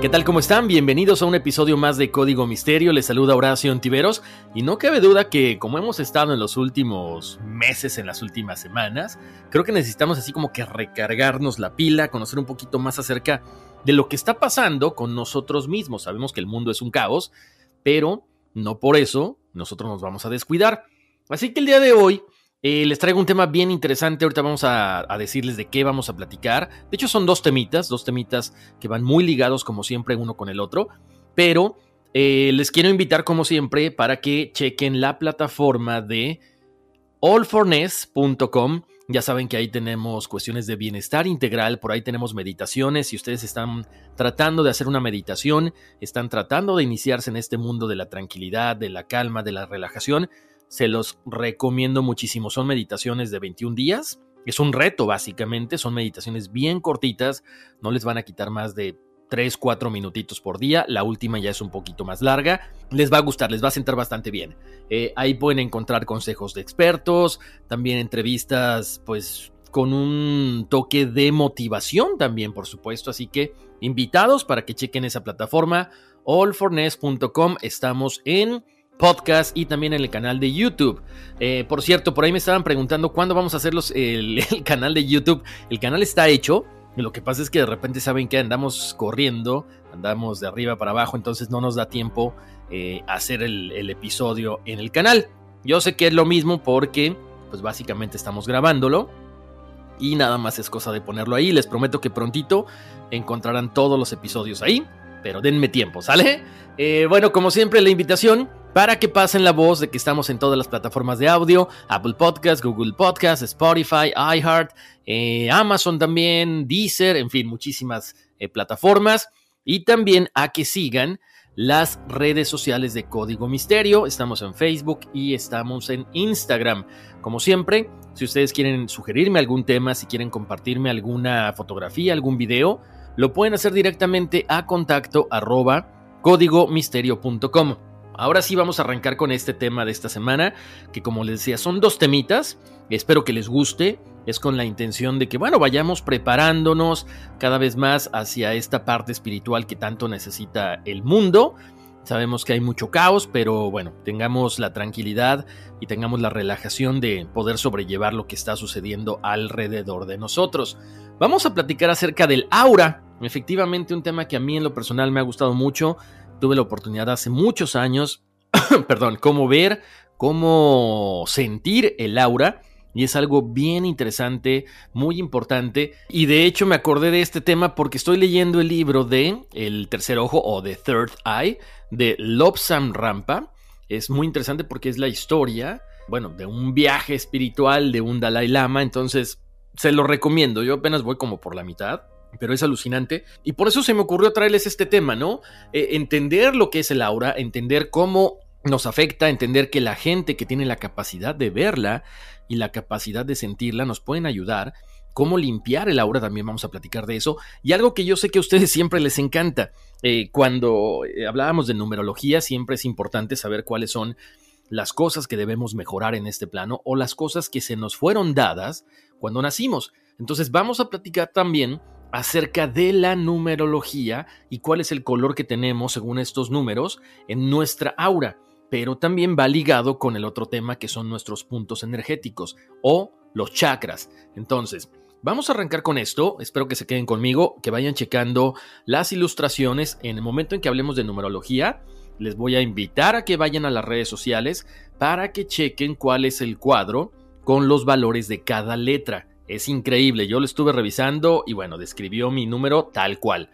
¿Qué tal? ¿Cómo están? Bienvenidos a un episodio más de Código Misterio. Les saluda Horacio Antiveros y no cabe duda que como hemos estado en los últimos meses, en las últimas semanas, creo que necesitamos así como que recargarnos la pila, conocer un poquito más acerca de lo que está pasando con nosotros mismos. Sabemos que el mundo es un caos, pero no por eso nosotros nos vamos a descuidar. Así que el día de hoy eh, les traigo un tema bien interesante. Ahorita vamos a, decirles de qué vamos a platicar. De hecho, son dos temitas, dos temitas que van muy ligados, como siempre, uno con el otro. Pero eh, les quiero invitar, como siempre, para que chequen la plataforma de allforness.com. Ya saben que ahí tenemos cuestiones de bienestar integral, por ahí tenemos meditaciones. Si ustedes están tratando de hacer una meditación, están tratando de iniciarse en este mundo de la tranquilidad, de la calma, de la relajación, se los recomiendo muchísimo. Son meditaciones de 21 días. Es un reto básicamente, son meditaciones bien cortitas, no les van a quitar más de 3, 4 minutitos por día. La última ya es un poquito más larga. Les va a gustar, les va a sentar bastante bien. Eh, ahí pueden encontrar consejos de expertos, también entrevistas pues con un toque de motivación también, por supuesto. Así que invitados para que chequen esa plataforma, allforness.com. Estamos en podcast y también en el canal de YouTube. Eh, por cierto, por ahí me estaban preguntando cuándo vamos a hacer el, canal de YouTube. El canal está hecho. lo que pasa es que de repente saben que andamos corriendo, andamos de arriba para abajo, entonces no nos da tiempo eh, hacer el, el episodio en el canal. Yo sé que es lo mismo porque, pues básicamente estamos grabándolo y nada más es cosa de ponerlo ahí. Les prometo que prontito encontrarán todos los episodios ahí, pero denme tiempo, ¿sale? Eh, bueno, como siempre, la invitación para que pasen la voz de que estamos en todas las plataformas de audio, Apple Podcasts, Google Podcasts, Spotify, iHeart, eh, Amazon también, Deezer, en fin, muchísimas eh, plataformas. Y también a que sigan las redes sociales de Código Misterio. Estamos en Facebook y estamos en Instagram. Como siempre, si ustedes quieren sugerirme algún tema, si quieren compartirme alguna fotografía, algún video, lo pueden hacer directamente a contacto arroba códigomisterio.com. Ahora sí vamos a arrancar con este tema de esta semana, que como les decía, son dos temitas, espero que les guste, es con la intención de que, bueno, vayamos preparándonos cada vez más hacia esta parte espiritual que tanto necesita el mundo. Sabemos que hay mucho caos, pero bueno, tengamos la tranquilidad y tengamos la relajación de poder sobrellevar lo que está sucediendo alrededor de nosotros. Vamos a platicar acerca del aura, Efectivamente, un tema que a mí en lo personal me ha gustado mucho. Tuve la oportunidad hace muchos años, perdón, cómo ver, cómo sentir el aura. Y es algo bien interesante, muy importante. Y de hecho me acordé de este tema porque estoy leyendo el libro de El tercer ojo o The Third Eye de Lobsam Rampa. Es muy interesante porque es la historia, bueno, de un viaje espiritual de un Dalai Lama. Entonces, se lo recomiendo. Yo apenas voy como por la mitad pero es alucinante. Y por eso se me ocurrió traerles este tema, ¿no? Eh, entender lo que es el aura, entender cómo nos afecta, entender que la gente que tiene la capacidad de verla y la capacidad de sentirla nos pueden ayudar. Cómo limpiar el aura, también vamos a platicar de eso. Y algo que yo sé que a ustedes siempre les encanta. Eh, cuando eh, hablábamos de numerología, siempre es importante saber cuáles son las cosas que debemos mejorar en este plano o las cosas que se nos fueron dadas cuando nacimos. Entonces vamos a platicar también acerca de la numerología y cuál es el color que tenemos según estos números en nuestra aura, pero también va ligado con el otro tema que son nuestros puntos energéticos o los chakras. Entonces, Vamos a arrancar con esto, espero que se queden conmigo, que vayan checando las ilustraciones en el momento en que hablemos de numerología. Les voy a invitar a que vayan a las redes sociales para que chequen cuál es el cuadro con los valores de cada letra. Es increíble, yo lo estuve revisando y bueno, describió mi número tal cual.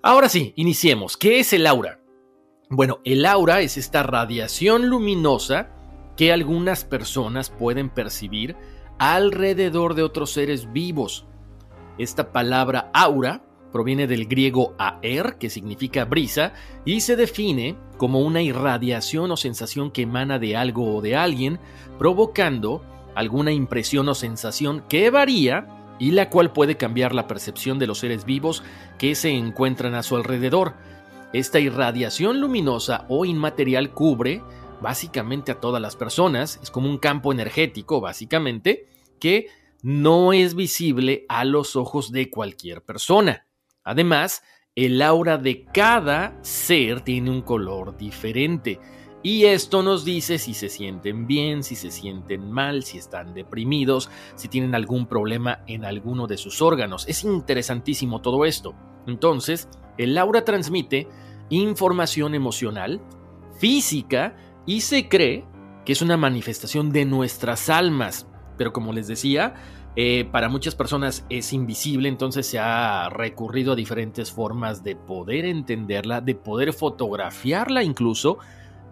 Ahora sí, iniciemos. ¿Qué es el aura? Bueno, el aura es esta radiación luminosa que algunas personas pueden percibir alrededor de otros seres vivos. Esta palabra aura proviene del griego aer, que significa brisa, y se define como una irradiación o sensación que emana de algo o de alguien, provocando alguna impresión o sensación que varía y la cual puede cambiar la percepción de los seres vivos que se encuentran a su alrededor. Esta irradiación luminosa o inmaterial cubre básicamente a todas las personas, es como un campo energético básicamente, que no es visible a los ojos de cualquier persona. Además, el aura de cada ser tiene un color diferente. Y esto nos dice si se sienten bien, si se sienten mal, si están deprimidos, si tienen algún problema en alguno de sus órganos. Es interesantísimo todo esto. Entonces, el aura transmite información emocional, física, y se cree que es una manifestación de nuestras almas. Pero como les decía, eh, para muchas personas es invisible, entonces se ha recurrido a diferentes formas de poder entenderla, de poder fotografiarla incluso.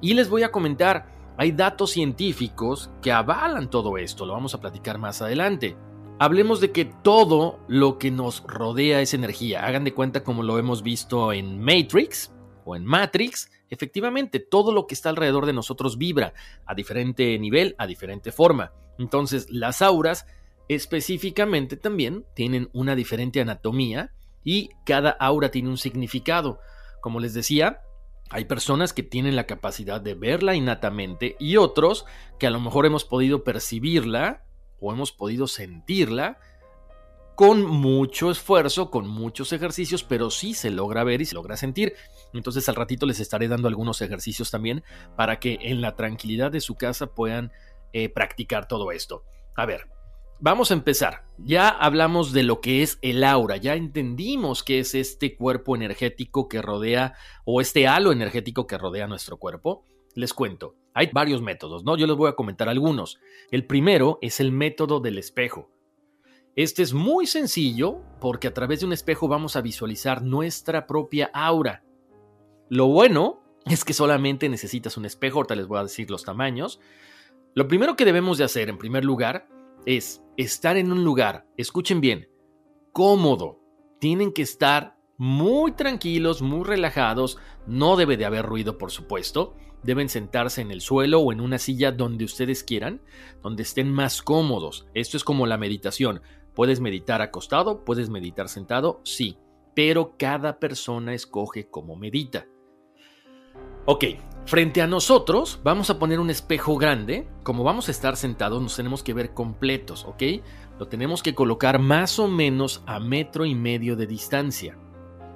Y les voy a comentar, hay datos científicos que avalan todo esto, lo vamos a platicar más adelante. Hablemos de que todo lo que nos rodea es energía. Hagan de cuenta como lo hemos visto en Matrix o en Matrix, Efectivamente, todo lo que está alrededor de nosotros vibra a diferente nivel, a diferente forma. Entonces, las auras específicamente también tienen una diferente anatomía y cada aura tiene un significado. Como les decía, hay personas que tienen la capacidad de verla innatamente y otros que a lo mejor hemos podido percibirla o hemos podido sentirla con mucho esfuerzo, con muchos ejercicios, pero sí se logra ver y se logra sentir. Entonces al ratito les estaré dando algunos ejercicios también para que en la tranquilidad de su casa puedan eh, practicar todo esto. A ver, vamos a empezar. Ya hablamos de lo que es el aura, ya entendimos qué es este cuerpo energético que rodea o este halo energético que rodea nuestro cuerpo. Les cuento, hay varios métodos, ¿no? Yo les voy a comentar algunos. El primero es el método del espejo. Este es muy sencillo porque a través de un espejo vamos a visualizar nuestra propia aura. Lo bueno es que solamente necesitas un espejo, ahorita les voy a decir los tamaños. Lo primero que debemos de hacer en primer lugar es estar en un lugar, escuchen bien, cómodo. Tienen que estar muy tranquilos, muy relajados, no debe de haber ruido por supuesto. Deben sentarse en el suelo o en una silla donde ustedes quieran, donde estén más cómodos. Esto es como la meditación. ¿Puedes meditar acostado? ¿Puedes meditar sentado? Sí, pero cada persona escoge cómo medita. Ok, frente a nosotros vamos a poner un espejo grande. Como vamos a estar sentados nos tenemos que ver completos, ¿ok? Lo tenemos que colocar más o menos a metro y medio de distancia.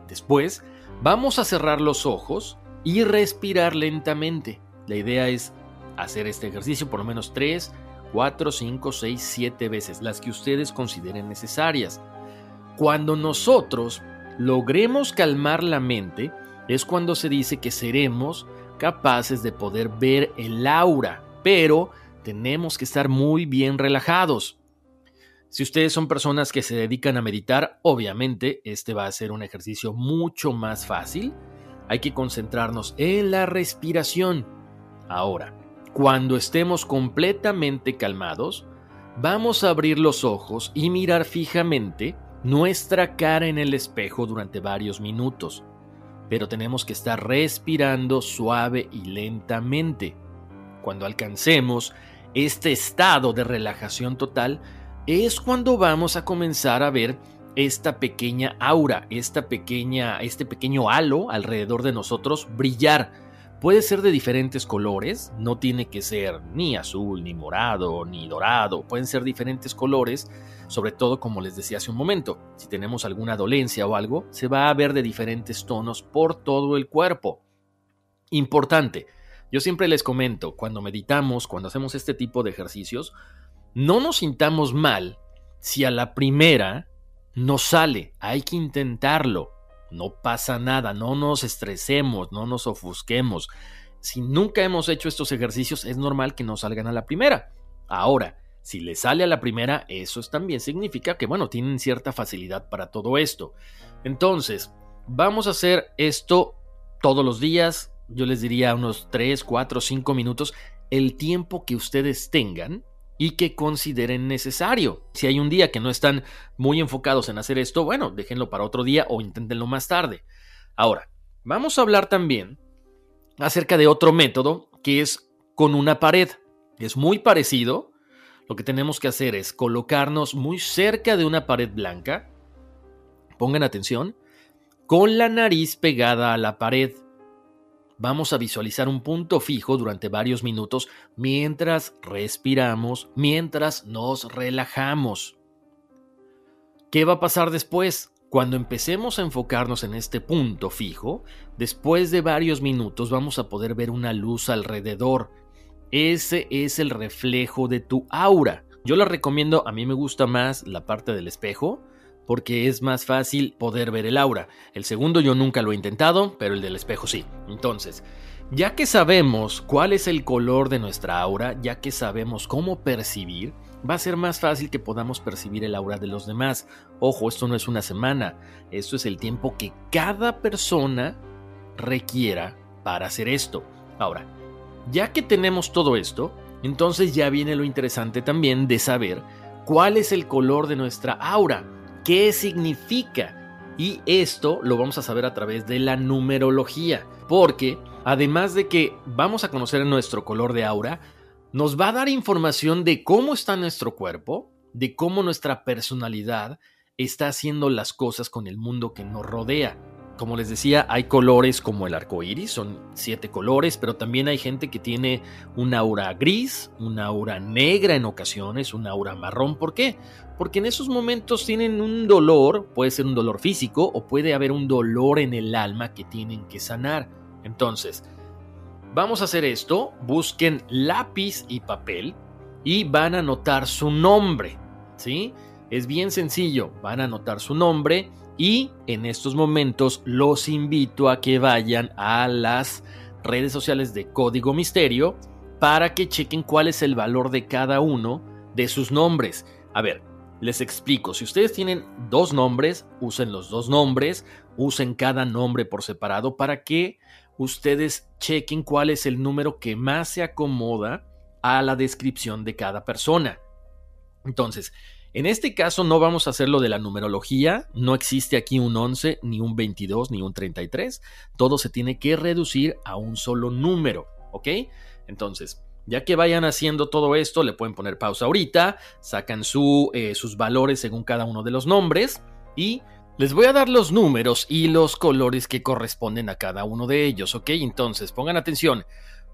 Después vamos a cerrar los ojos y respirar lentamente. La idea es hacer este ejercicio por lo menos 3 4, 5, 6, 7 veces, las que ustedes consideren necesarias. Cuando nosotros logremos calmar la mente, es cuando se dice que seremos capaces de poder ver el aura, pero tenemos que estar muy bien relajados. Si ustedes son personas que se dedican a meditar, obviamente este va a ser un ejercicio mucho más fácil. Hay que concentrarnos en la respiración. Ahora, cuando estemos completamente calmados, vamos a abrir los ojos y mirar fijamente nuestra cara en el espejo durante varios minutos, pero tenemos que estar respirando suave y lentamente. Cuando alcancemos este estado de relajación total, es cuando vamos a comenzar a ver esta pequeña aura, esta pequeña, este pequeño halo alrededor de nosotros brillar Puede ser de diferentes colores, no tiene que ser ni azul, ni morado, ni dorado, pueden ser diferentes colores, sobre todo como les decía hace un momento, si tenemos alguna dolencia o algo, se va a ver de diferentes tonos por todo el cuerpo. Importante, yo siempre les comento, cuando meditamos, cuando hacemos este tipo de ejercicios, no nos sintamos mal si a la primera no sale, hay que intentarlo. No pasa nada, no nos estresemos, no nos ofusquemos. Si nunca hemos hecho estos ejercicios, es normal que no salgan a la primera. Ahora, si le sale a la primera, eso también significa que, bueno, tienen cierta facilidad para todo esto. Entonces, vamos a hacer esto todos los días. Yo les diría unos 3, 4, 5 minutos, el tiempo que ustedes tengan y que consideren necesario. Si hay un día que no están muy enfocados en hacer esto, bueno, déjenlo para otro día o inténtenlo más tarde. Ahora, vamos a hablar también acerca de otro método que es con una pared. Es muy parecido. Lo que tenemos que hacer es colocarnos muy cerca de una pared blanca. Pongan atención. Con la nariz pegada a la pared. Vamos a visualizar un punto fijo durante varios minutos mientras respiramos, mientras nos relajamos. ¿Qué va a pasar después? Cuando empecemos a enfocarnos en este punto fijo, después de varios minutos vamos a poder ver una luz alrededor. Ese es el reflejo de tu aura. Yo la recomiendo, a mí me gusta más la parte del espejo, porque es más fácil poder ver el aura. El segundo yo nunca lo he intentado, pero el del espejo sí. Entonces, ya que sabemos cuál es el color de nuestra aura, ya que sabemos cómo percibir, va a ser más fácil que podamos percibir el aura de los demás. Ojo, esto no es una semana, esto es el tiempo que cada persona requiera para hacer esto. Ahora, ya que tenemos todo esto, entonces ya viene lo interesante también de saber cuál es el color de nuestra aura qué significa. Y esto lo vamos a saber a través de la numerología, porque además de que vamos a conocer nuestro color de aura, nos va a dar información de cómo está nuestro cuerpo, de cómo nuestra personalidad está haciendo las cosas con el mundo que nos rodea. Como les decía, hay colores como el arco iris, son siete colores, pero también hay gente que tiene una aura gris, una aura negra en ocasiones, una aura marrón. ¿Por qué? Porque en esos momentos tienen un dolor, puede ser un dolor físico o puede haber un dolor en el alma que tienen que sanar. Entonces, vamos a hacer esto: busquen lápiz y papel y van a anotar su nombre. ¿Sí? Es bien sencillo, van a anotar su nombre y en estos momentos los invito a que vayan a las redes sociales de Código Misterio para que chequen cuál es el valor de cada uno de sus nombres. A ver, les explico, si ustedes tienen dos nombres, usen los dos nombres, usen cada nombre por separado para que ustedes chequen cuál es el número que más se acomoda a la descripción de cada persona. Entonces, en este caso no vamos a hacerlo de la numerología, no existe aquí un 11, ni un 22, ni un 33, todo se tiene que reducir a un solo número, ¿ok? Entonces, ya que vayan haciendo todo esto, le pueden poner pausa ahorita, sacan su, eh, sus valores según cada uno de los nombres y les voy a dar los números y los colores que corresponden a cada uno de ellos, ¿ok? Entonces, pongan atención,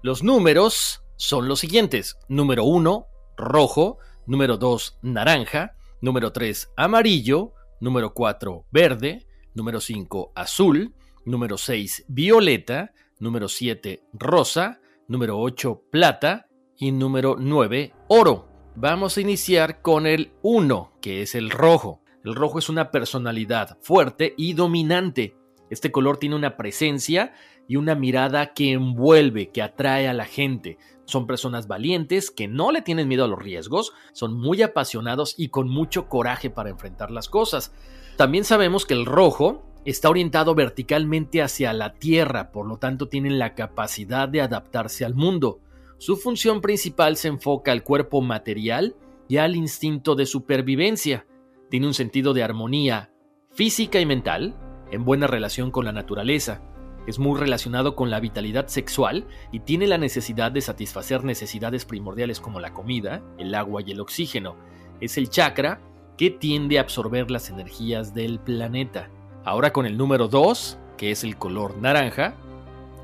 los números son los siguientes, número 1, rojo, número 2 naranja, número 3 amarillo, número 4 verde, número 5 azul, número 6 violeta, número 7 rosa, número 8 plata. Y número 9 oro. Vamos a iniciar con el 1, que es el rojo. El rojo es una personalidad fuerte y dominante. Este color tiene una presencia y una mirada que envuelve, que atrae a la gente. Son personas valientes que no le tienen miedo a los riesgos, son muy apasionados y con mucho coraje para enfrentar las cosas. También sabemos que el rojo está orientado verticalmente hacia la Tierra, por lo tanto tienen la capacidad de adaptarse al mundo. Su función principal se enfoca al cuerpo material y al instinto de supervivencia. Tiene un sentido de armonía física y mental, en buena relación con la naturaleza es muy relacionado con la vitalidad sexual y tiene la necesidad de satisfacer necesidades primordiales como la comida, el agua y el oxígeno. Es el chakra que tiende a absorber las energías del planeta. Ahora con el número 2, que es el color naranja.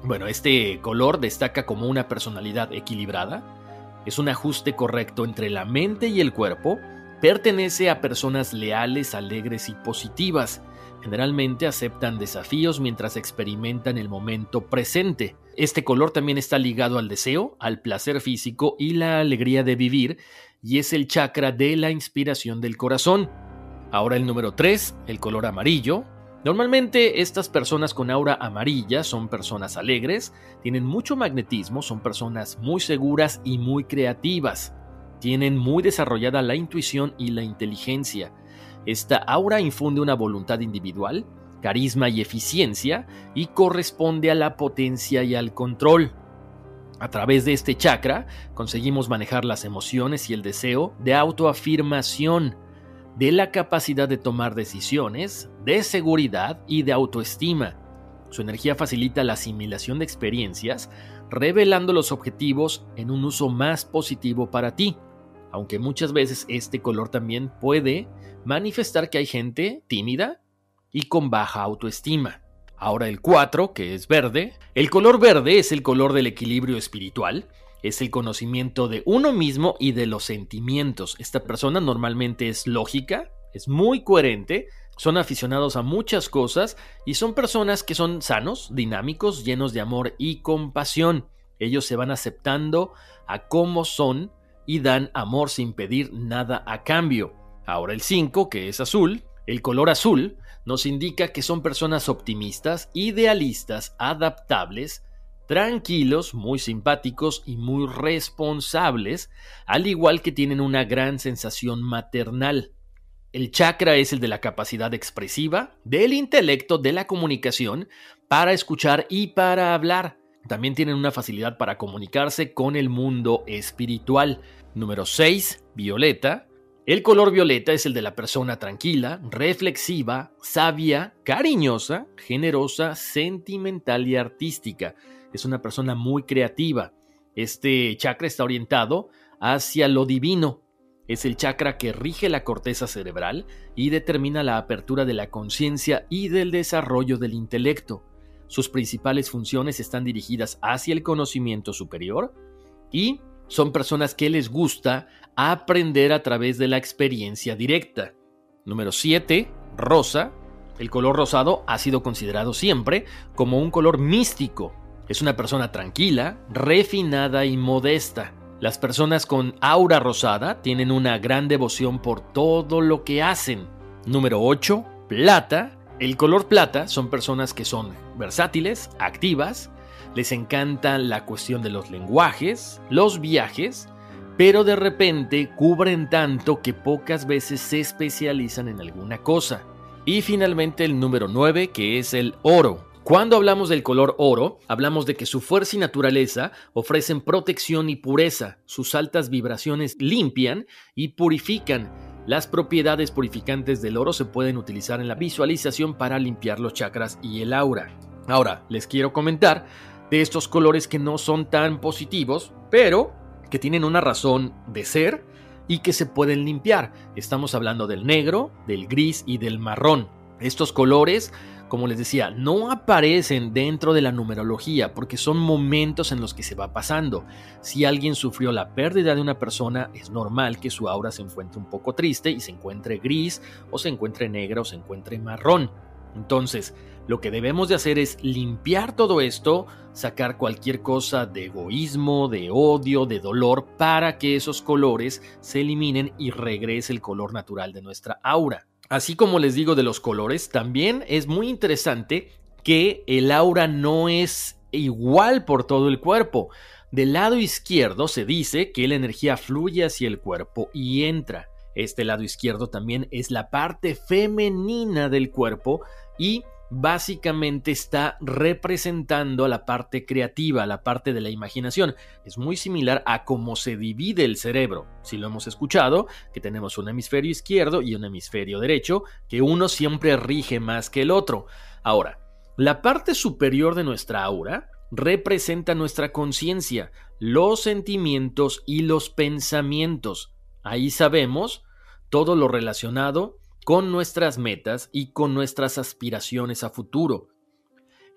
Bueno, este color destaca como una personalidad equilibrada. Es un ajuste correcto entre la mente y el cuerpo. Pertenece a personas leales, alegres y positivas Generalmente aceptan desafíos mientras experimentan el momento presente. Este color también está ligado al deseo, al placer físico y la alegría de vivir, y es el chakra de la inspiración del corazón. Ahora el número 3, el color amarillo. Normalmente estas personas con aura amarilla son personas alegres, tienen mucho magnetismo, son personas muy seguras y muy creativas. Tienen muy desarrollada la intuición y la inteligencia. Esta aura infunde una voluntad individual, carisma y eficiencia y corresponde a la potencia y al control. A través de este chakra conseguimos manejar las emociones y el deseo de autoafirmación, de la capacidad de tomar decisiones, de seguridad y de autoestima. Su energía facilita la asimilación de experiencias, revelando los objetivos en un uso más positivo para ti, aunque muchas veces este color también puede manifestar que hay gente tímida y con baja autoestima. Ahora el 4, que es verde. El color verde es el color del equilibrio espiritual, es el conocimiento de uno mismo y de los sentimientos. Esta persona normalmente es lógica, es muy coherente, son aficionados a muchas cosas y son personas que son sanos, dinámicos, llenos de amor y compasión. Ellos se van aceptando a cómo son y dan amor sin pedir nada a cambio. Ahora el 5, que es azul, el color azul nos indica que son personas optimistas, idealistas, adaptables, tranquilos, muy simpáticos y muy responsables, al igual que tienen una gran sensación maternal. El chakra es el de la capacidad expresiva, del intelecto, de la comunicación, para escuchar y para hablar. También tienen una facilidad para comunicarse con el mundo espiritual. Número 6, violeta. El color violeta es el de la persona tranquila, reflexiva, sabia, cariñosa, generosa, sentimental y artística. Es una persona muy creativa. Este chakra está orientado hacia lo divino. Es el chakra que rige la corteza cerebral y determina la apertura de la conciencia y del desarrollo del intelecto. Sus principales funciones están dirigidas hacia el conocimiento superior y son personas que les gusta aprender a través de la experiencia directa. Número 7. Rosa. El color rosado ha sido considerado siempre como un color místico. Es una persona tranquila, refinada y modesta. Las personas con aura rosada tienen una gran devoción por todo lo que hacen. Número 8. Plata. El color plata son personas que son versátiles, activas, les encanta la cuestión de los lenguajes, los viajes, pero de repente cubren tanto que pocas veces se especializan en alguna cosa. Y finalmente el número 9, que es el oro. Cuando hablamos del color oro, hablamos de que su fuerza y naturaleza ofrecen protección y pureza, sus altas vibraciones limpian y purifican. Las propiedades purificantes del oro se pueden utilizar en la visualización para limpiar los chakras y el aura. Ahora, les quiero comentar de estos colores que no son tan positivos, pero que tienen una razón de ser y que se pueden limpiar. Estamos hablando del negro, del gris y del marrón. Estos colores, como les decía, no aparecen dentro de la numerología porque son momentos en los que se va pasando. Si alguien sufrió la pérdida de una persona, es normal que su aura se encuentre un poco triste y se encuentre gris o se encuentre negra o se encuentre marrón. Entonces, lo que debemos de hacer es limpiar todo esto, sacar cualquier cosa de egoísmo, de odio, de dolor, para que esos colores se eliminen y regrese el color natural de nuestra aura. Así como les digo de los colores, también es muy interesante que el aura no es igual por todo el cuerpo. Del lado izquierdo se dice que la energía fluye hacia el cuerpo y entra. Este lado izquierdo también es la parte femenina del cuerpo y básicamente está representando a la parte creativa, la parte de la imaginación. Es muy similar a cómo se divide el cerebro. Si lo hemos escuchado, que tenemos un hemisferio izquierdo y un hemisferio derecho, que uno siempre rige más que el otro. Ahora, la parte superior de nuestra aura representa nuestra conciencia, los sentimientos y los pensamientos. Ahí sabemos todo lo relacionado con nuestras metas y con nuestras aspiraciones a futuro.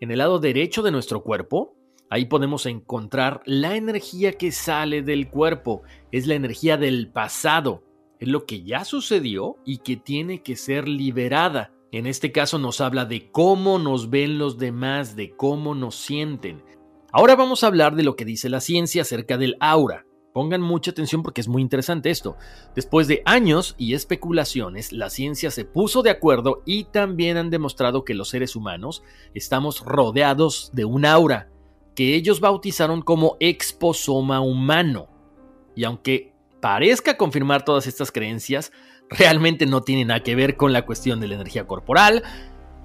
En el lado derecho de nuestro cuerpo, ahí podemos encontrar la energía que sale del cuerpo, es la energía del pasado, es lo que ya sucedió y que tiene que ser liberada. En este caso nos habla de cómo nos ven los demás, de cómo nos sienten. Ahora vamos a hablar de lo que dice la ciencia acerca del aura. Pongan mucha atención porque es muy interesante esto. Después de años y especulaciones, la ciencia se puso de acuerdo y también han demostrado que los seres humanos estamos rodeados de un aura que ellos bautizaron como exposoma humano. Y aunque parezca confirmar todas estas creencias, realmente no tiene nada que ver con la cuestión de la energía corporal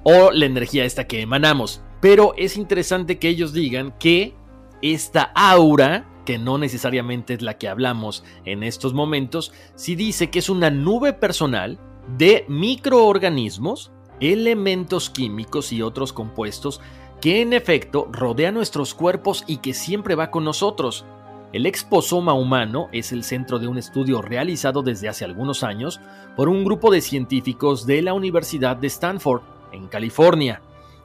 o la energía esta que emanamos. Pero es interesante que ellos digan que esta aura que no necesariamente es la que hablamos en estos momentos, si dice que es una nube personal de microorganismos, elementos químicos y otros compuestos que en efecto rodea nuestros cuerpos y que siempre va con nosotros. El exposoma humano es el centro de un estudio realizado desde hace algunos años por un grupo de científicos de la Universidad de Stanford, en California.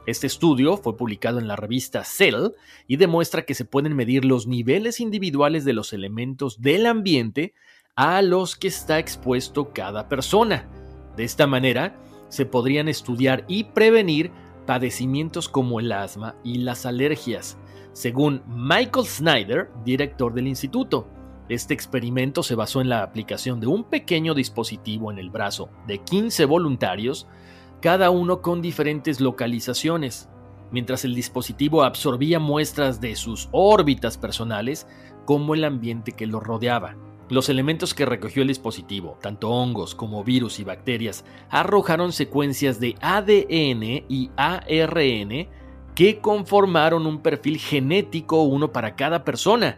Este estudio fue publicado en la revista Cell y demuestra que se pueden medir los niveles individuales de los elementos del ambiente a los que está expuesto cada persona. De esta manera, se podrían estudiar y prevenir padecimientos como el asma y las alergias, según Michael Snyder, director del instituto. Este experimento se basó en la aplicación de un pequeño dispositivo en el brazo de 15 voluntarios cada uno con diferentes localizaciones, mientras el dispositivo absorbía muestras de sus órbitas personales como el ambiente que lo rodeaba. Los elementos que recogió el dispositivo, tanto hongos como virus y bacterias, arrojaron secuencias de ADN y ARN que conformaron un perfil genético uno para cada persona.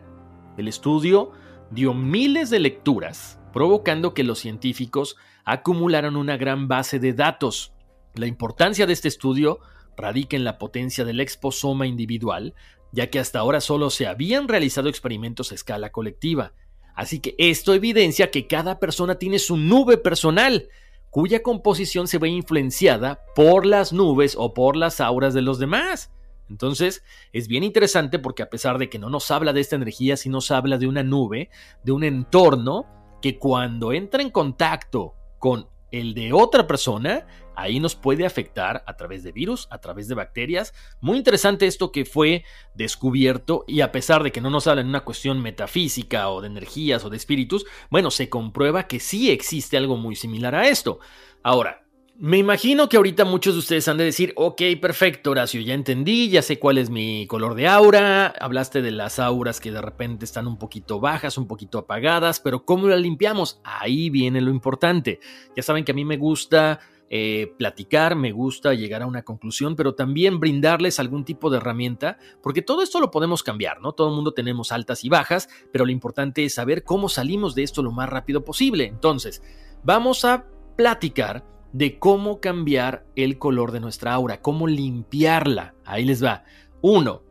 El estudio dio miles de lecturas, provocando que los científicos acumularan una gran base de datos, la importancia de este estudio radica en la potencia del exposoma individual, ya que hasta ahora solo se habían realizado experimentos a escala colectiva. Así que esto evidencia que cada persona tiene su nube personal, cuya composición se ve influenciada por las nubes o por las auras de los demás. Entonces, es bien interesante porque a pesar de que no nos habla de esta energía, sí nos habla de una nube, de un entorno que cuando entra en contacto con el de otra persona, ahí nos puede afectar a través de virus, a través de bacterias. Muy interesante esto que fue descubierto y a pesar de que no nos habla en una cuestión metafísica o de energías o de espíritus, bueno, se comprueba que sí existe algo muy similar a esto. Ahora, me imagino que ahorita muchos de ustedes han de decir, ok, perfecto, Horacio, ya entendí, ya sé cuál es mi color de aura, hablaste de las auras que de repente están un poquito bajas, un poquito apagadas, pero ¿cómo las limpiamos? Ahí viene lo importante. Ya saben que a mí me gusta eh, platicar, me gusta llegar a una conclusión, pero también brindarles algún tipo de herramienta, porque todo esto lo podemos cambiar, ¿no? Todo el mundo tenemos altas y bajas, pero lo importante es saber cómo salimos de esto lo más rápido posible. Entonces, vamos a platicar de cómo cambiar el color de nuestra aura, cómo limpiarla. Ahí les va. Uno,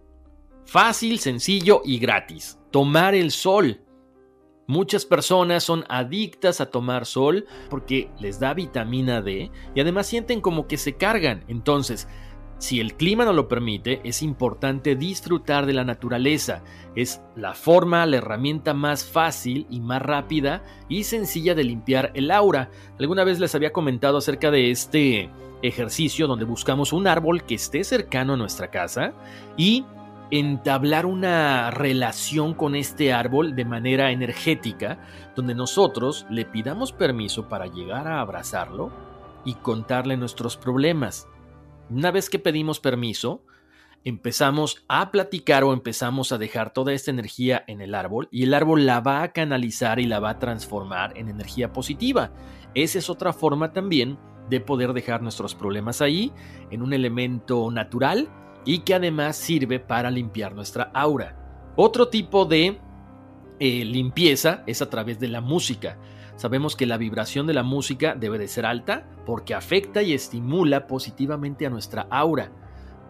Fácil, sencillo y gratis. Tomar el sol. Muchas personas son adictas a tomar sol porque les da vitamina D y además sienten como que se cargan. Entonces, si el clima no lo permite, es importante disfrutar de la naturaleza. Es la forma, la herramienta más fácil y más rápida y sencilla de limpiar el aura. Alguna vez les había comentado acerca de este ejercicio donde buscamos un árbol que esté cercano a nuestra casa y entablar una relación con este árbol de manera energética, donde nosotros le pidamos permiso para llegar a abrazarlo y contarle nuestros problemas. Una vez que pedimos permiso, empezamos a platicar o empezamos a dejar toda esta energía en el árbol y el árbol la va a canalizar y la va a transformar en energía positiva. Esa es otra forma también de poder dejar nuestros problemas ahí en un elemento natural y que además sirve para limpiar nuestra aura. Otro tipo de eh, limpieza es a través de la música. Sabemos que la vibración de la música debe de ser alta porque afecta y estimula positivamente a nuestra aura.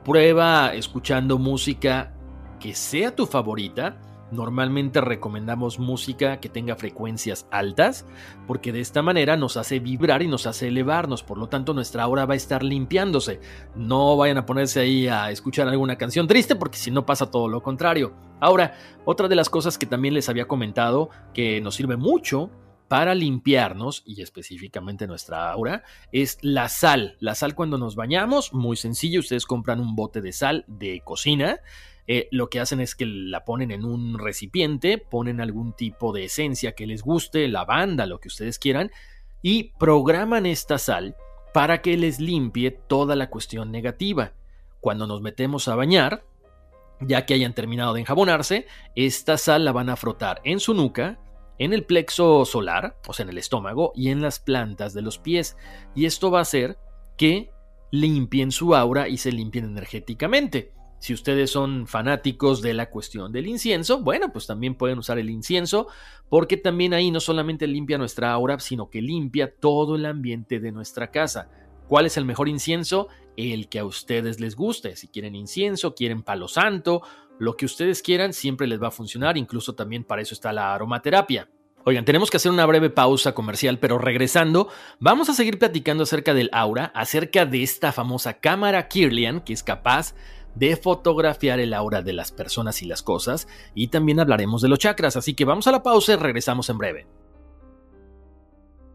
Prueba escuchando música que sea tu favorita. Normalmente recomendamos música que tenga frecuencias altas porque de esta manera nos hace vibrar y nos hace elevarnos, por lo tanto nuestra aura va a estar limpiándose. No vayan a ponerse ahí a escuchar alguna canción triste porque si no pasa todo lo contrario. Ahora, otra de las cosas que también les había comentado que nos sirve mucho para limpiarnos, y específicamente nuestra aura, es la sal. La sal cuando nos bañamos, muy sencillo, ustedes compran un bote de sal de cocina, eh, lo que hacen es que la ponen en un recipiente, ponen algún tipo de esencia que les guste, lavanda, lo que ustedes quieran, y programan esta sal para que les limpie toda la cuestión negativa. Cuando nos metemos a bañar, ya que hayan terminado de enjabonarse, esta sal la van a frotar en su nuca, en el plexo solar, o sea, en el estómago, y en las plantas de los pies. Y esto va a hacer que limpien su aura y se limpien energéticamente. Si ustedes son fanáticos de la cuestión del incienso, bueno, pues también pueden usar el incienso, porque también ahí no solamente limpia nuestra aura, sino que limpia todo el ambiente de nuestra casa. ¿Cuál es el mejor incienso? El que a ustedes les guste. Si quieren incienso, quieren palo santo, lo que ustedes quieran siempre les va a funcionar, incluso también para eso está la aromaterapia. Oigan, tenemos que hacer una breve pausa comercial, pero regresando, vamos a seguir platicando acerca del aura, acerca de esta famosa cámara Kirlian que es capaz de fotografiar el aura de las personas y las cosas, y también hablaremos de los chakras, así que vamos a la pausa y regresamos en breve.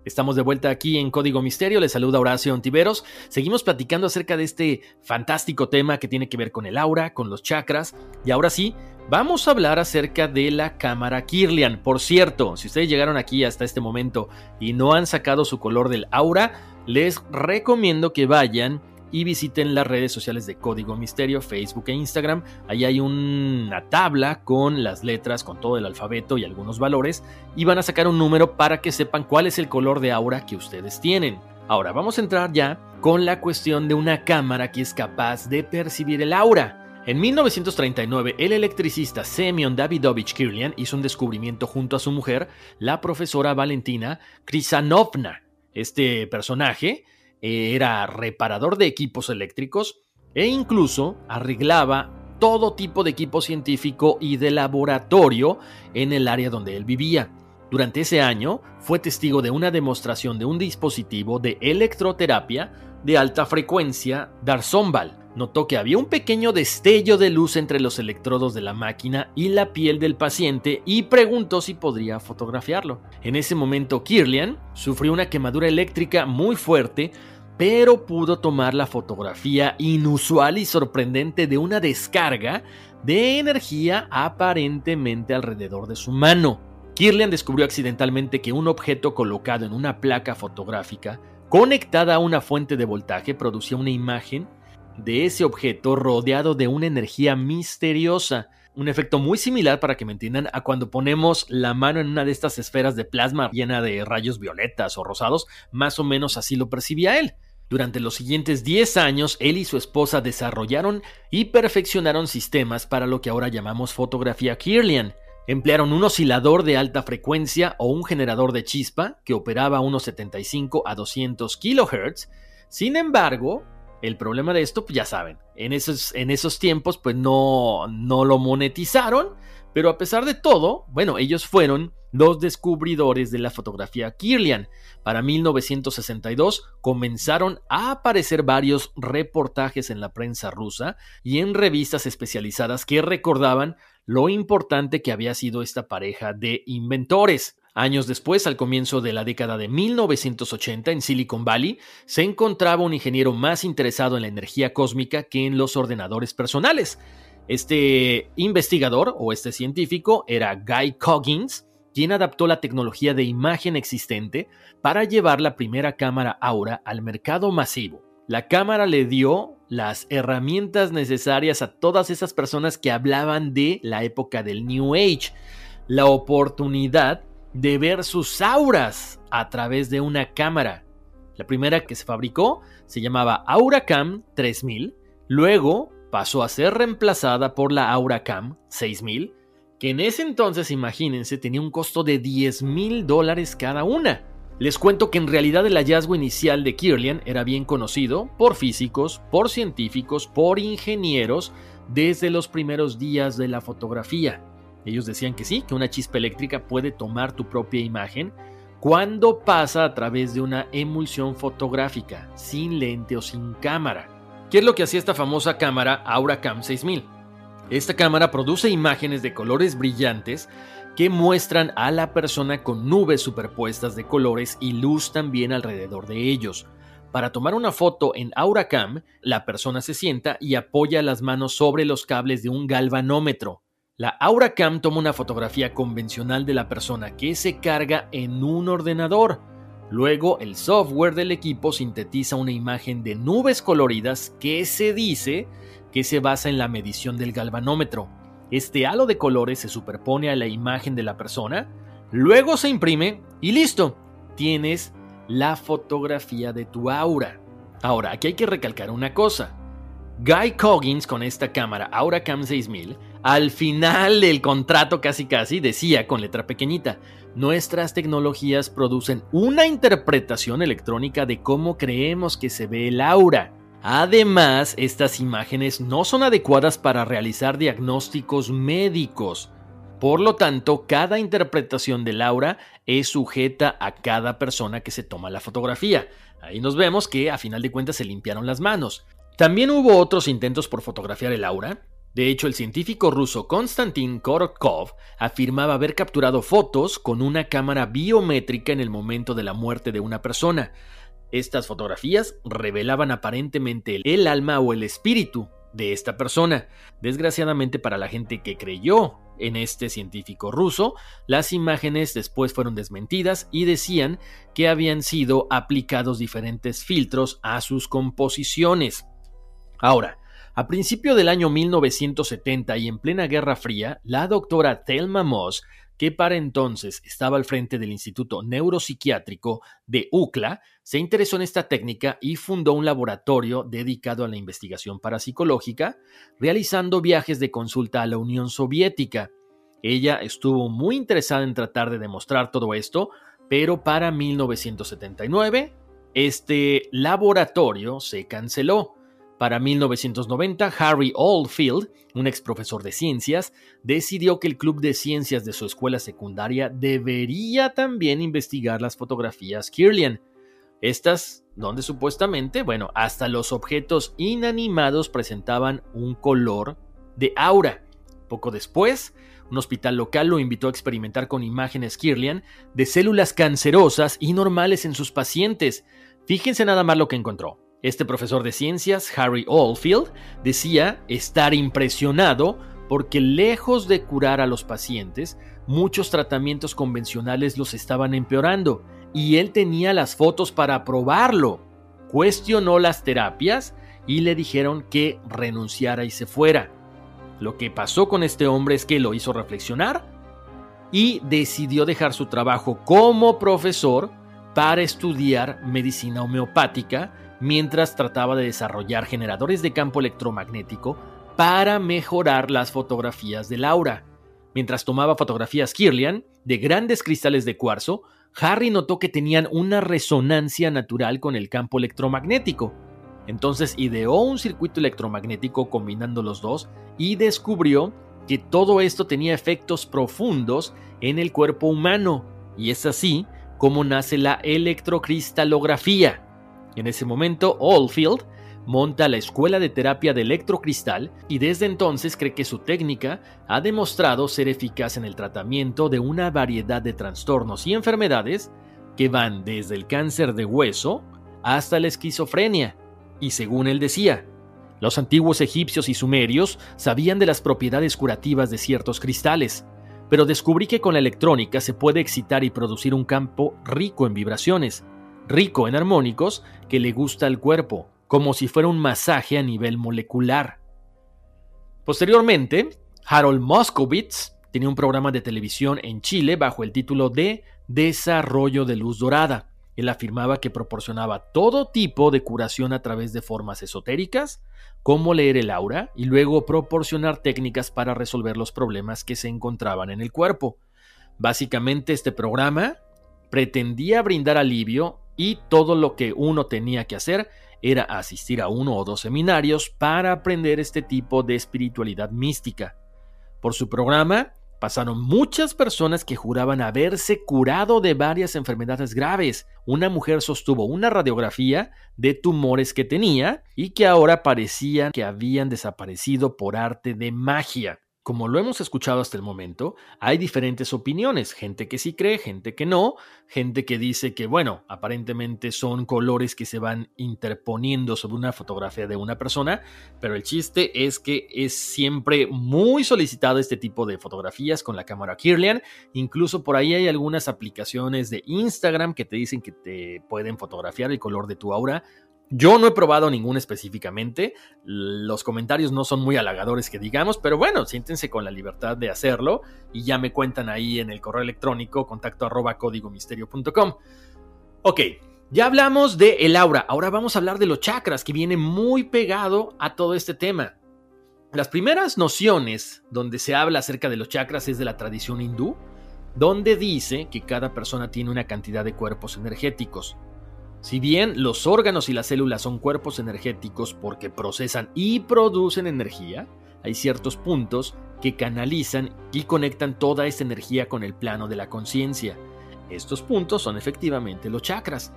Estamos de vuelta aquí en Código Misterio, les saluda Horacio Ontiveros. Seguimos platicando acerca de este fantástico tema que tiene que ver con el aura, con los chakras. Y ahora sí, vamos a hablar acerca de la cámara Kirlian. Por cierto, si ustedes llegaron aquí hasta este momento y no han sacado su color del aura, les recomiendo que vayan y visiten las redes sociales de Código Misterio, Facebook e Instagram. Ahí hay una tabla con las letras, con todo el alfabeto y algunos valores y van a sacar un número para que sepan cuál es el color de aura que ustedes tienen. Ahora vamos a entrar ya con la cuestión de una cámara que es capaz de percibir el aura. En 1939, el electricista Semyon Davidovich Kirlian hizo un descubrimiento junto a su mujer, la profesora Valentina Krisanovna. Este personaje era reparador de equipos eléctricos e incluso arreglaba todo tipo de equipo científico y de laboratorio en el área donde él vivía. Durante ese año fue testigo de una demostración de un dispositivo de electroterapia de alta frecuencia Darsombal. Notó que había un pequeño destello de luz entre los electrodos de la máquina y la piel del paciente y preguntó si podría fotografiarlo. En ese momento Kirlian sufrió una quemadura eléctrica muy fuerte pero pudo tomar la fotografía inusual y sorprendente de una descarga de energía aparentemente alrededor de su mano. Kirlian descubrió accidentalmente que un objeto colocado en una placa fotográfica conectada a una fuente de voltaje producía una imagen de ese objeto rodeado de una energía misteriosa. Un efecto muy similar, para que me entiendan, a cuando ponemos la mano en una de estas esferas de plasma llena de rayos violetas o rosados, más o menos así lo percibía él. Durante los siguientes 10 años, él y su esposa desarrollaron y perfeccionaron sistemas para lo que ahora llamamos fotografía Kirlian. Emplearon un oscilador de alta frecuencia o un generador de chispa que operaba unos 75 a 200 kHz. Sin embargo, el problema de esto, pues ya saben, en esos, en esos tiempos pues no, no lo monetizaron, pero a pesar de todo, bueno, ellos fueron los descubridores de la fotografía Kirlian. Para 1962 comenzaron a aparecer varios reportajes en la prensa rusa y en revistas especializadas que recordaban lo importante que había sido esta pareja de inventores. Años después, al comienzo de la década de 1980, en Silicon Valley, se encontraba un ingeniero más interesado en la energía cósmica que en los ordenadores personales. Este investigador o este científico era Guy Coggins, quien adaptó la tecnología de imagen existente para llevar la primera cámara Aura al mercado masivo. La cámara le dio las herramientas necesarias a todas esas personas que hablaban de la época del New Age, la oportunidad de ver sus auras a través de una cámara. La primera que se fabricó se llamaba AuraCam 3000, luego pasó a ser reemplazada por la AuraCam 6000 que en ese entonces, imagínense, tenía un costo de 10 mil dólares cada una. Les cuento que en realidad el hallazgo inicial de Kirlian era bien conocido por físicos, por científicos, por ingenieros desde los primeros días de la fotografía. Ellos decían que sí, que una chispa eléctrica puede tomar tu propia imagen cuando pasa a través de una emulsión fotográfica, sin lente o sin cámara. ¿Qué es lo que hacía esta famosa cámara AuraCam 6000? Esta cámara produce imágenes de colores brillantes que muestran a la persona con nubes superpuestas de colores y luz también alrededor de ellos. Para tomar una foto en AuraCam, la persona se sienta y apoya las manos sobre los cables de un galvanómetro. La AuraCam toma una fotografía convencional de la persona que se carga en un ordenador. Luego, el software del equipo sintetiza una imagen de nubes coloridas que se dice que se basa en la medición del galvanómetro. Este halo de colores se superpone a la imagen de la persona, luego se imprime y listo, tienes la fotografía de tu aura. Ahora, aquí hay que recalcar una cosa. Guy Coggins con esta cámara AuraCam 6000, al final del contrato casi casi decía con letra pequeñita, nuestras tecnologías producen una interpretación electrónica de cómo creemos que se ve el aura. Además, estas imágenes no son adecuadas para realizar diagnósticos médicos. Por lo tanto, cada interpretación del aura es sujeta a cada persona que se toma la fotografía. Ahí nos vemos que a final de cuentas se limpiaron las manos. También hubo otros intentos por fotografiar el aura. De hecho, el científico ruso Konstantin Korotkov afirmaba haber capturado fotos con una cámara biométrica en el momento de la muerte de una persona. Estas fotografías revelaban aparentemente el alma o el espíritu de esta persona. Desgraciadamente para la gente que creyó en este científico ruso, las imágenes después fueron desmentidas y decían que habían sido aplicados diferentes filtros a sus composiciones. Ahora, a principio del año 1970 y en plena Guerra Fría, la doctora Thelma Moss que para entonces estaba al frente del Instituto Neuropsiquiátrico de UCLA, se interesó en esta técnica y fundó un laboratorio dedicado a la investigación parapsicológica, realizando viajes de consulta a la Unión Soviética. Ella estuvo muy interesada en tratar de demostrar todo esto, pero para 1979 este laboratorio se canceló. Para 1990, Harry Oldfield, un ex profesor de ciencias, decidió que el club de ciencias de su escuela secundaria debería también investigar las fotografías Kirlian. Estas, donde supuestamente, bueno, hasta los objetos inanimados presentaban un color de aura. Poco después, un hospital local lo invitó a experimentar con imágenes Kirlian de células cancerosas y normales en sus pacientes. Fíjense nada más lo que encontró. Este profesor de ciencias, Harry Oldfield, decía estar impresionado porque lejos de curar a los pacientes, muchos tratamientos convencionales los estaban empeorando y él tenía las fotos para probarlo. Cuestionó las terapias y le dijeron que renunciara y se fuera. Lo que pasó con este hombre es que lo hizo reflexionar y decidió dejar su trabajo como profesor para estudiar medicina homeopática mientras trataba de desarrollar generadores de campo electromagnético para mejorar las fotografías del aura. Mientras tomaba fotografías Kirlian de grandes cristales de cuarzo, Harry notó que tenían una resonancia natural con el campo electromagnético. Entonces ideó un circuito electromagnético combinando los dos y descubrió que todo esto tenía efectos profundos en el cuerpo humano, y es así como nace la electrocristalografía. En ese momento, Oldfield monta la Escuela de Terapia de Electrocristal y desde entonces cree que su técnica ha demostrado ser eficaz en el tratamiento de una variedad de trastornos y enfermedades que van desde el cáncer de hueso hasta la esquizofrenia. Y según él decía, los antiguos egipcios y sumerios sabían de las propiedades curativas de ciertos cristales, pero descubrí que con la electrónica se puede excitar y producir un campo rico en vibraciones, rico en armónicos que le gusta al cuerpo, como si fuera un masaje a nivel molecular. Posteriormente, Harold Moskowitz tenía un programa de televisión en Chile bajo el título de Desarrollo de Luz Dorada. Él afirmaba que proporcionaba todo tipo de curación a través de formas esotéricas, como leer el aura y luego proporcionar técnicas para resolver los problemas que se encontraban en el cuerpo. Básicamente este programa pretendía brindar alivio y todo lo que uno tenía que hacer era asistir a uno o dos seminarios para aprender este tipo de espiritualidad mística. Por su programa pasaron muchas personas que juraban haberse curado de varias enfermedades graves. Una mujer sostuvo una radiografía de tumores que tenía y que ahora parecían que habían desaparecido por arte de magia. Como lo hemos escuchado hasta el momento, hay diferentes opiniones, gente que sí cree, gente que no, gente que dice que, bueno, aparentemente son colores que se van interponiendo sobre una fotografía de una persona, pero el chiste es que es siempre muy solicitado este tipo de fotografías con la cámara Kirlian, incluso por ahí hay algunas aplicaciones de Instagram que te dicen que te pueden fotografiar el color de tu aura yo no he probado ninguna específicamente, los comentarios no son muy halagadores que digamos, pero bueno, siéntense con la libertad de hacerlo y ya me cuentan ahí en el correo electrónico contacto arroba códigomisterio.com. Ok, ya hablamos de el aura, ahora vamos a hablar de los chakras que viene muy pegado a todo este tema. Las primeras nociones donde se habla acerca de los chakras es de la tradición hindú, donde dice que cada persona tiene una cantidad de cuerpos energéticos. Si bien los órganos y las células son cuerpos energéticos porque procesan y producen energía, hay ciertos puntos que canalizan y conectan toda esta energía con el plano de la conciencia. Estos puntos son efectivamente los chakras.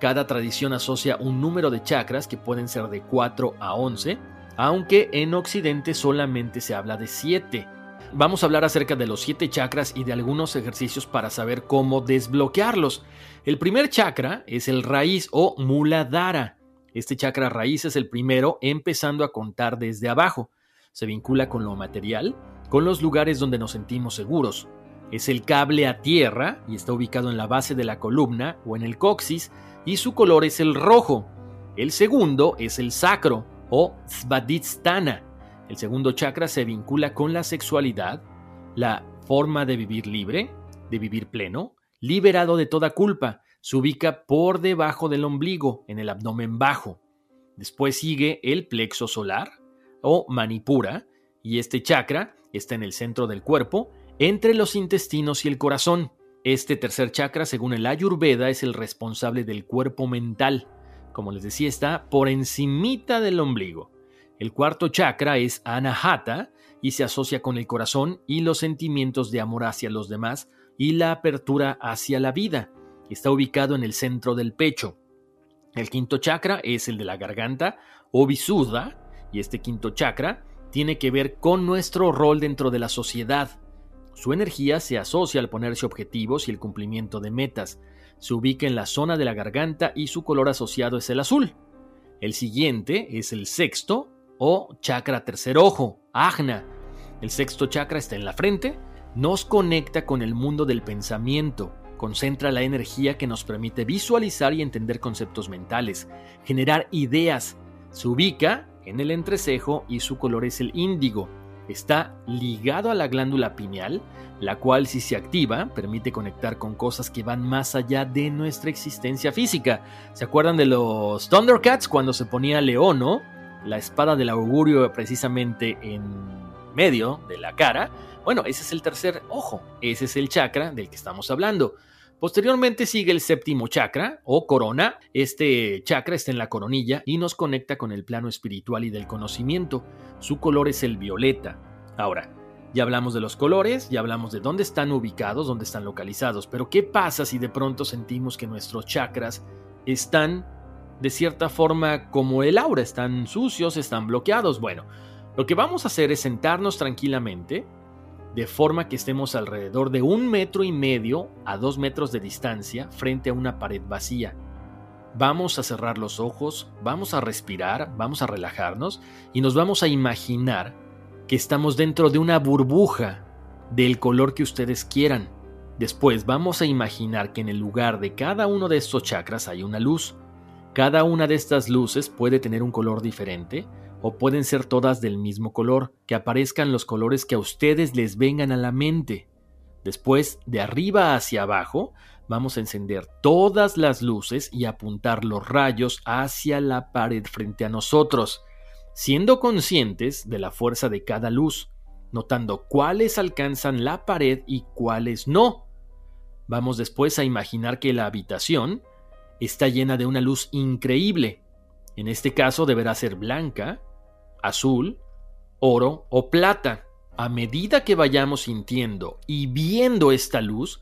Cada tradición asocia un número de chakras que pueden ser de 4 a 11, aunque en Occidente solamente se habla de 7. Vamos a hablar acerca de los 7 chakras y de algunos ejercicios para saber cómo desbloquearlos. El primer chakra es el raíz o muladhara. Este chakra raíz es el primero, empezando a contar desde abajo. Se vincula con lo material, con los lugares donde nos sentimos seguros. Es el cable a tierra y está ubicado en la base de la columna o en el coxis y su color es el rojo. El segundo es el sacro o svadhisthana. El segundo chakra se vincula con la sexualidad, la forma de vivir libre, de vivir pleno, liberado de toda culpa. Se ubica por debajo del ombligo, en el abdomen bajo. Después sigue el plexo solar o manipura, y este chakra está en el centro del cuerpo, entre los intestinos y el corazón. Este tercer chakra, según el Ayurveda, es el responsable del cuerpo mental. Como les decía, está por encimita del ombligo. El cuarto chakra es Anahata y se asocia con el corazón y los sentimientos de amor hacia los demás, y la apertura hacia la vida. Está ubicado en el centro del pecho. El quinto chakra es el de la garganta o visuda, y este quinto chakra tiene que ver con nuestro rol dentro de la sociedad. Su energía se asocia al ponerse objetivos y el cumplimiento de metas. Se ubica en la zona de la garganta y su color asociado es el azul. El siguiente es el sexto o chakra tercer ojo, ajna. El sexto chakra está en la frente nos conecta con el mundo del pensamiento, concentra la energía que nos permite visualizar y entender conceptos mentales, generar ideas. Se ubica en el entrecejo y su color es el índigo. Está ligado a la glándula pineal, la cual si se activa permite conectar con cosas que van más allá de nuestra existencia física. ¿Se acuerdan de los Thundercats cuando se ponía Leono, la espada del augurio precisamente en medio de la cara? Bueno, ese es el tercer ojo, ese es el chakra del que estamos hablando. Posteriormente sigue el séptimo chakra o corona. Este chakra está en la coronilla y nos conecta con el plano espiritual y del conocimiento. Su color es el violeta. Ahora, ya hablamos de los colores, ya hablamos de dónde están ubicados, dónde están localizados, pero ¿qué pasa si de pronto sentimos que nuestros chakras están de cierta forma como el aura, están sucios, están bloqueados? Bueno, lo que vamos a hacer es sentarnos tranquilamente, de forma que estemos alrededor de un metro y medio a dos metros de distancia frente a una pared vacía. Vamos a cerrar los ojos, vamos a respirar, vamos a relajarnos y nos vamos a imaginar que estamos dentro de una burbuja del color que ustedes quieran. Después vamos a imaginar que en el lugar de cada uno de estos chakras hay una luz. Cada una de estas luces puede tener un color diferente o pueden ser todas del mismo color, que aparezcan los colores que a ustedes les vengan a la mente. Después, de arriba hacia abajo, vamos a encender todas las luces y apuntar los rayos hacia la pared frente a nosotros, siendo conscientes de la fuerza de cada luz, notando cuáles alcanzan la pared y cuáles no. Vamos después a imaginar que la habitación está llena de una luz increíble. En este caso deberá ser blanca, azul, oro o plata. A medida que vayamos sintiendo y viendo esta luz,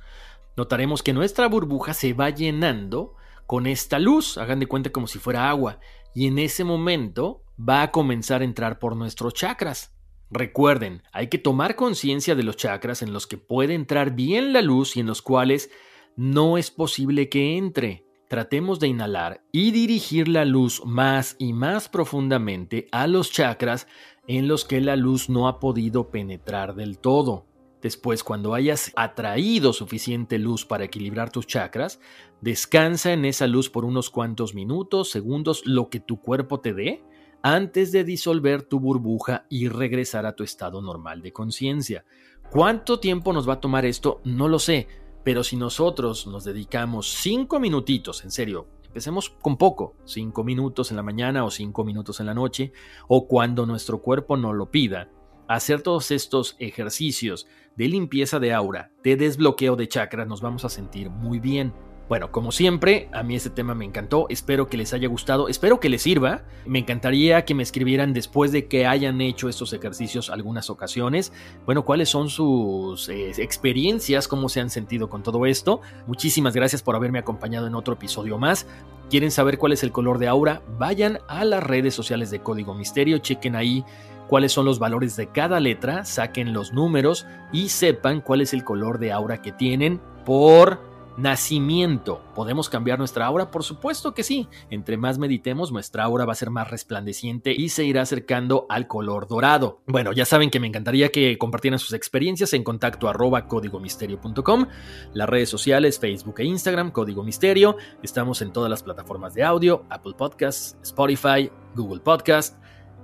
notaremos que nuestra burbuja se va llenando con esta luz, hagan de cuenta como si fuera agua, y en ese momento va a comenzar a entrar por nuestros chakras. Recuerden, hay que tomar conciencia de los chakras en los que puede entrar bien la luz y en los cuales no es posible que entre. Tratemos de inhalar y dirigir la luz más y más profundamente a los chakras en los que la luz no ha podido penetrar del todo. Después, cuando hayas atraído suficiente luz para equilibrar tus chakras, descansa en esa luz por unos cuantos minutos, segundos, lo que tu cuerpo te dé, antes de disolver tu burbuja y regresar a tu estado normal de conciencia. ¿Cuánto tiempo nos va a tomar esto? No lo sé, pero si nosotros nos dedicamos cinco minutitos, en serio, empecemos con poco, cinco minutos en la mañana o cinco minutos en la noche, o cuando nuestro cuerpo nos lo pida, hacer todos estos ejercicios de limpieza de aura, de desbloqueo de chakras, nos vamos a sentir muy bien. Bueno, como siempre, a mí este tema me encantó, espero que les haya gustado, espero que les sirva. Me encantaría que me escribieran después de que hayan hecho estos ejercicios algunas ocasiones, bueno, cuáles son sus eh, experiencias, cómo se han sentido con todo esto. Muchísimas gracias por haberme acompañado en otro episodio más. ¿Quieren saber cuál es el color de aura? Vayan a las redes sociales de Código Misterio, chequen ahí cuáles son los valores de cada letra, saquen los números y sepan cuál es el color de aura que tienen por Nacimiento. ¿Podemos cambiar nuestra aura? Por supuesto que sí. Entre más meditemos, nuestra aura va a ser más resplandeciente y se irá acercando al color dorado. Bueno, ya saben que me encantaría que compartieran sus experiencias en contacto arroba códigomisterio.com, las redes sociales Facebook e Instagram, Código Misterio. Estamos en todas las plataformas de audio, Apple Podcasts, Spotify, Google Podcast,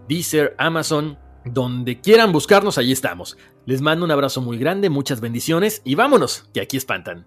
Deezer, Amazon. Donde quieran buscarnos, allí estamos. Les mando un abrazo muy grande, muchas bendiciones y vámonos, que aquí espantan.